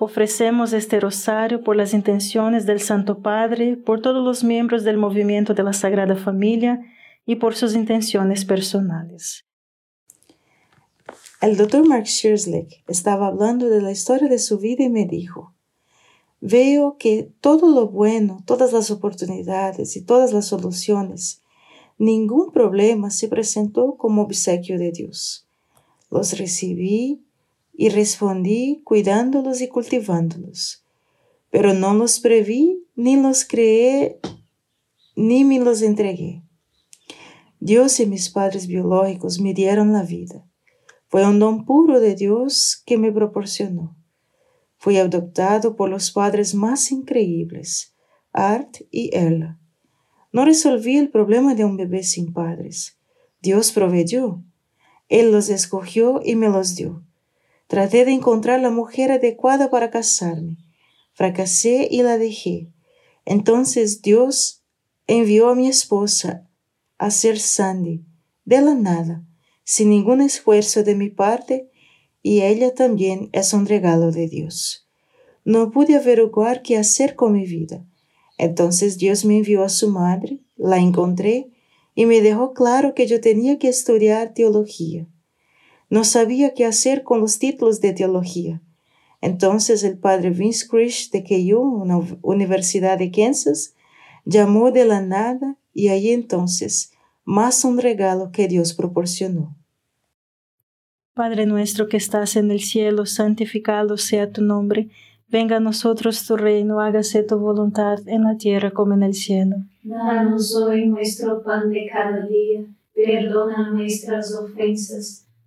Ofrecemos este rosario por las intenciones del Santo Padre, por todos los miembros del movimiento de la Sagrada Familia y por sus intenciones personales. El doctor Mark Schirzlik estaba hablando de la historia de su vida y me dijo, veo que todo lo bueno, todas las oportunidades y todas las soluciones, ningún problema se presentó como obsequio de Dios. Los recibí y respondí cuidándolos y cultivándolos. Pero no los preví, ni los creé, ni me los entregué. Dios y mis padres biológicos me dieron la vida. Fue un don puro de Dios que me proporcionó. Fui adoptado por los padres más increíbles, Art y Ella. No resolví el problema de un bebé sin padres. Dios proveyó. Él los escogió y me los dio. Traté de encontrar la mujer adecuada para casarme. Fracasé y la dejé. Entonces Dios envió a mi esposa a ser Sandy, de la nada, sin ningún esfuerzo de mi parte, y ella también es un regalo de Dios. No pude averiguar qué hacer con mi vida. Entonces Dios me envió a su madre, la encontré y me dejó claro que yo tenía que estudiar teología. No sabía qué hacer con los títulos de teología. Entonces el padre Vince Krish de KU, una universidad de Kansas, llamó de la nada y ahí entonces más un regalo que Dios proporcionó. Padre nuestro que estás en el cielo, santificado sea tu nombre. Venga a nosotros tu reino, hágase tu voluntad en la tierra como en el cielo. Danos hoy nuestro pan de cada día, perdona nuestras ofensas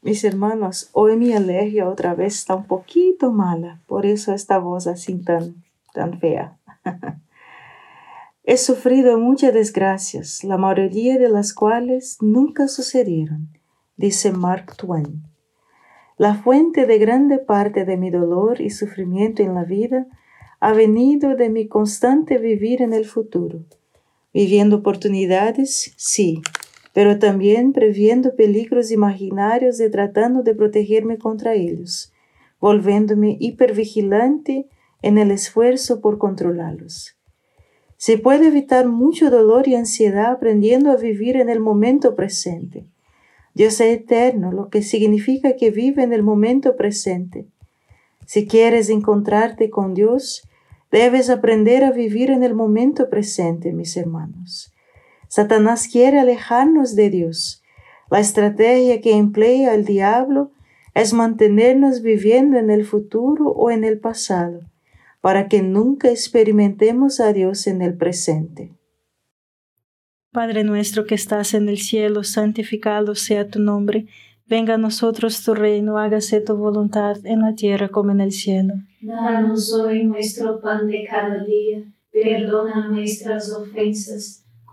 Mis hermanos, hoy mi alergia otra vez está un poquito mala, por eso esta voz así tan, tan fea. He sufrido muchas desgracias, la mayoría de las cuales nunca sucedieron, dice Mark Twain. La fuente de grande parte de mi dolor y sufrimiento en la vida ha venido de mi constante vivir en el futuro, viviendo oportunidades, sí, pero también previendo peligros imaginarios y tratando de protegerme contra ellos, volviéndome hipervigilante en el esfuerzo por controlarlos. Se puede evitar mucho dolor y ansiedad aprendiendo a vivir en el momento presente. Dios es eterno, lo que significa que vive en el momento presente. Si quieres encontrarte con Dios, Debes aprender a vivir en el momento presente, mis hermanos. Satanás quiere alejarnos de Dios. La estrategia que emplea el diablo es mantenernos viviendo en el futuro o en el pasado, para que nunca experimentemos a Dios en el presente. Padre nuestro que estás en el cielo, santificado sea tu nombre Venga a nosotros tu reino, hágase tu voluntad en la tierra como en el cielo. Danos hoy nuestro pan de cada día, perdona nuestras ofensas,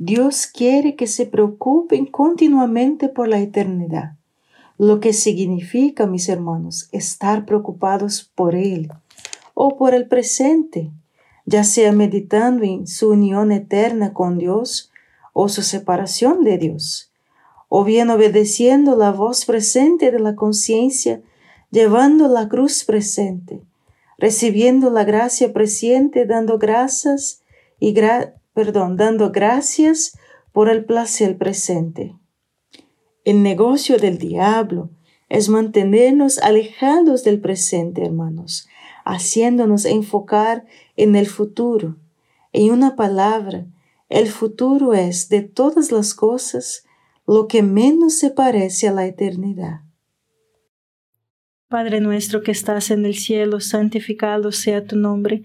Dios quiere que se preocupen continuamente por la eternidad, lo que significa, mis hermanos, estar preocupados por Él o por el presente, ya sea meditando en su unión eterna con Dios o su separación de Dios, o bien obedeciendo la voz presente de la conciencia, llevando la cruz presente, recibiendo la gracia presente, dando gracias y gra perdón, dando gracias por el placer presente. El negocio del diablo es mantenernos alejados del presente, hermanos, haciéndonos enfocar en el futuro. En una palabra, el futuro es de todas las cosas lo que menos se parece a la eternidad. Padre nuestro que estás en el cielo, santificado sea tu nombre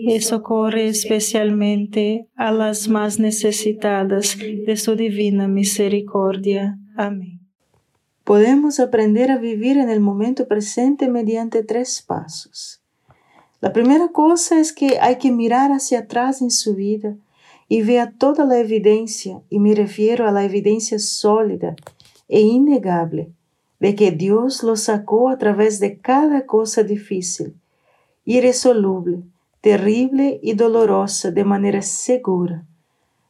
y socorre especialmente a las más necesitadas de su divina misericordia. Amén. Podemos aprender a vivir en el momento presente mediante tres pasos. La primera cosa es que hay que mirar hacia atrás en su vida y ver toda la evidencia, y me refiero a la evidencia sólida e innegable de que Dios lo sacó a través de cada cosa difícil, irresoluble, terrible y dolorosa de manera segura.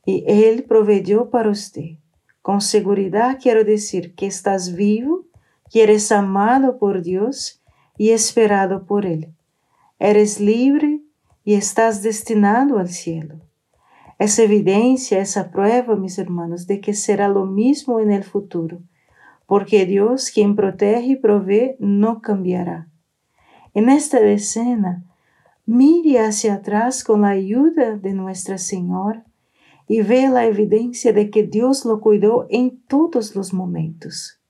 Y Él proveyó para usted. Con seguridad quiero decir que estás vivo, que eres amado por Dios y esperado por Él. Eres libre y estás destinado al cielo. Es evidencia, esa prueba, mis hermanos, de que será lo mismo en el futuro, porque Dios, quien protege y provee, no cambiará. En esta decena, mire hacia atrás con la ayuda de Nuestra Señora y vea la evidencia de que Dios lo cuidó en todos los momentos.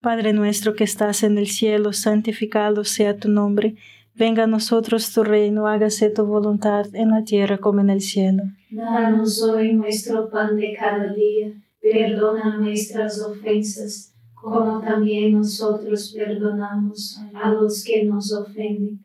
Padre nuestro que estás en el cielo, santificado sea tu nombre. Venga a nosotros tu reino, hágase tu voluntad en la tierra como en el cielo. Danos hoy nuestro pan de cada día, perdona nuestras ofensas, como también nosotros perdonamos a los que nos ofenden,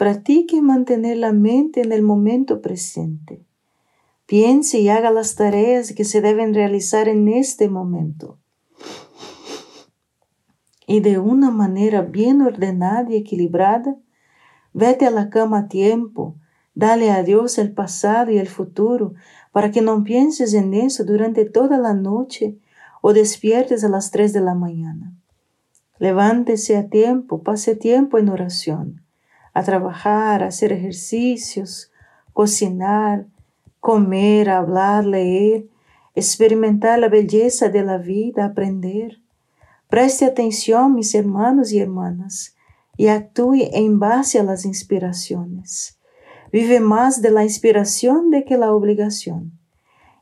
practique mantener la mente en el momento presente. Piense y haga las tareas que se deben realizar en este momento. Y de una manera bien ordenada y equilibrada, vete a la cama a tiempo, dale a Dios el pasado y el futuro, para que no pienses en eso durante toda la noche o despiertes a las tres de la mañana. Levántese a tiempo, pase tiempo en oración, a trabajar, a hacer ejercicios, cocinar, comer, hablar, leer, experimentar la belleza de la vida, aprender. Preste atención, mis hermanos y hermanas, y actúe en base a las inspiraciones vive más de la inspiración de que la obligación.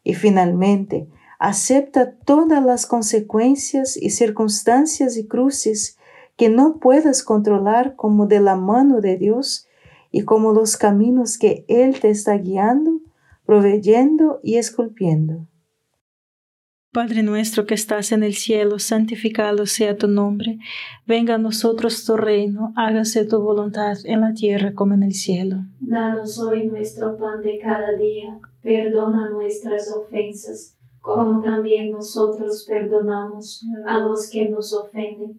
Y finalmente, acepta todas las consecuencias y circunstancias y cruces que no puedas controlar como de la mano de Dios y como los caminos que Él te está guiando, proveyendo y esculpiendo. Padre nuestro que estás en el cielo, santificado sea tu nombre. Venga a nosotros tu reino, hágase tu voluntad en la tierra como en el cielo. Danos hoy nuestro pan de cada día, perdona nuestras ofensas, como también nosotros perdonamos a los que nos ofenden,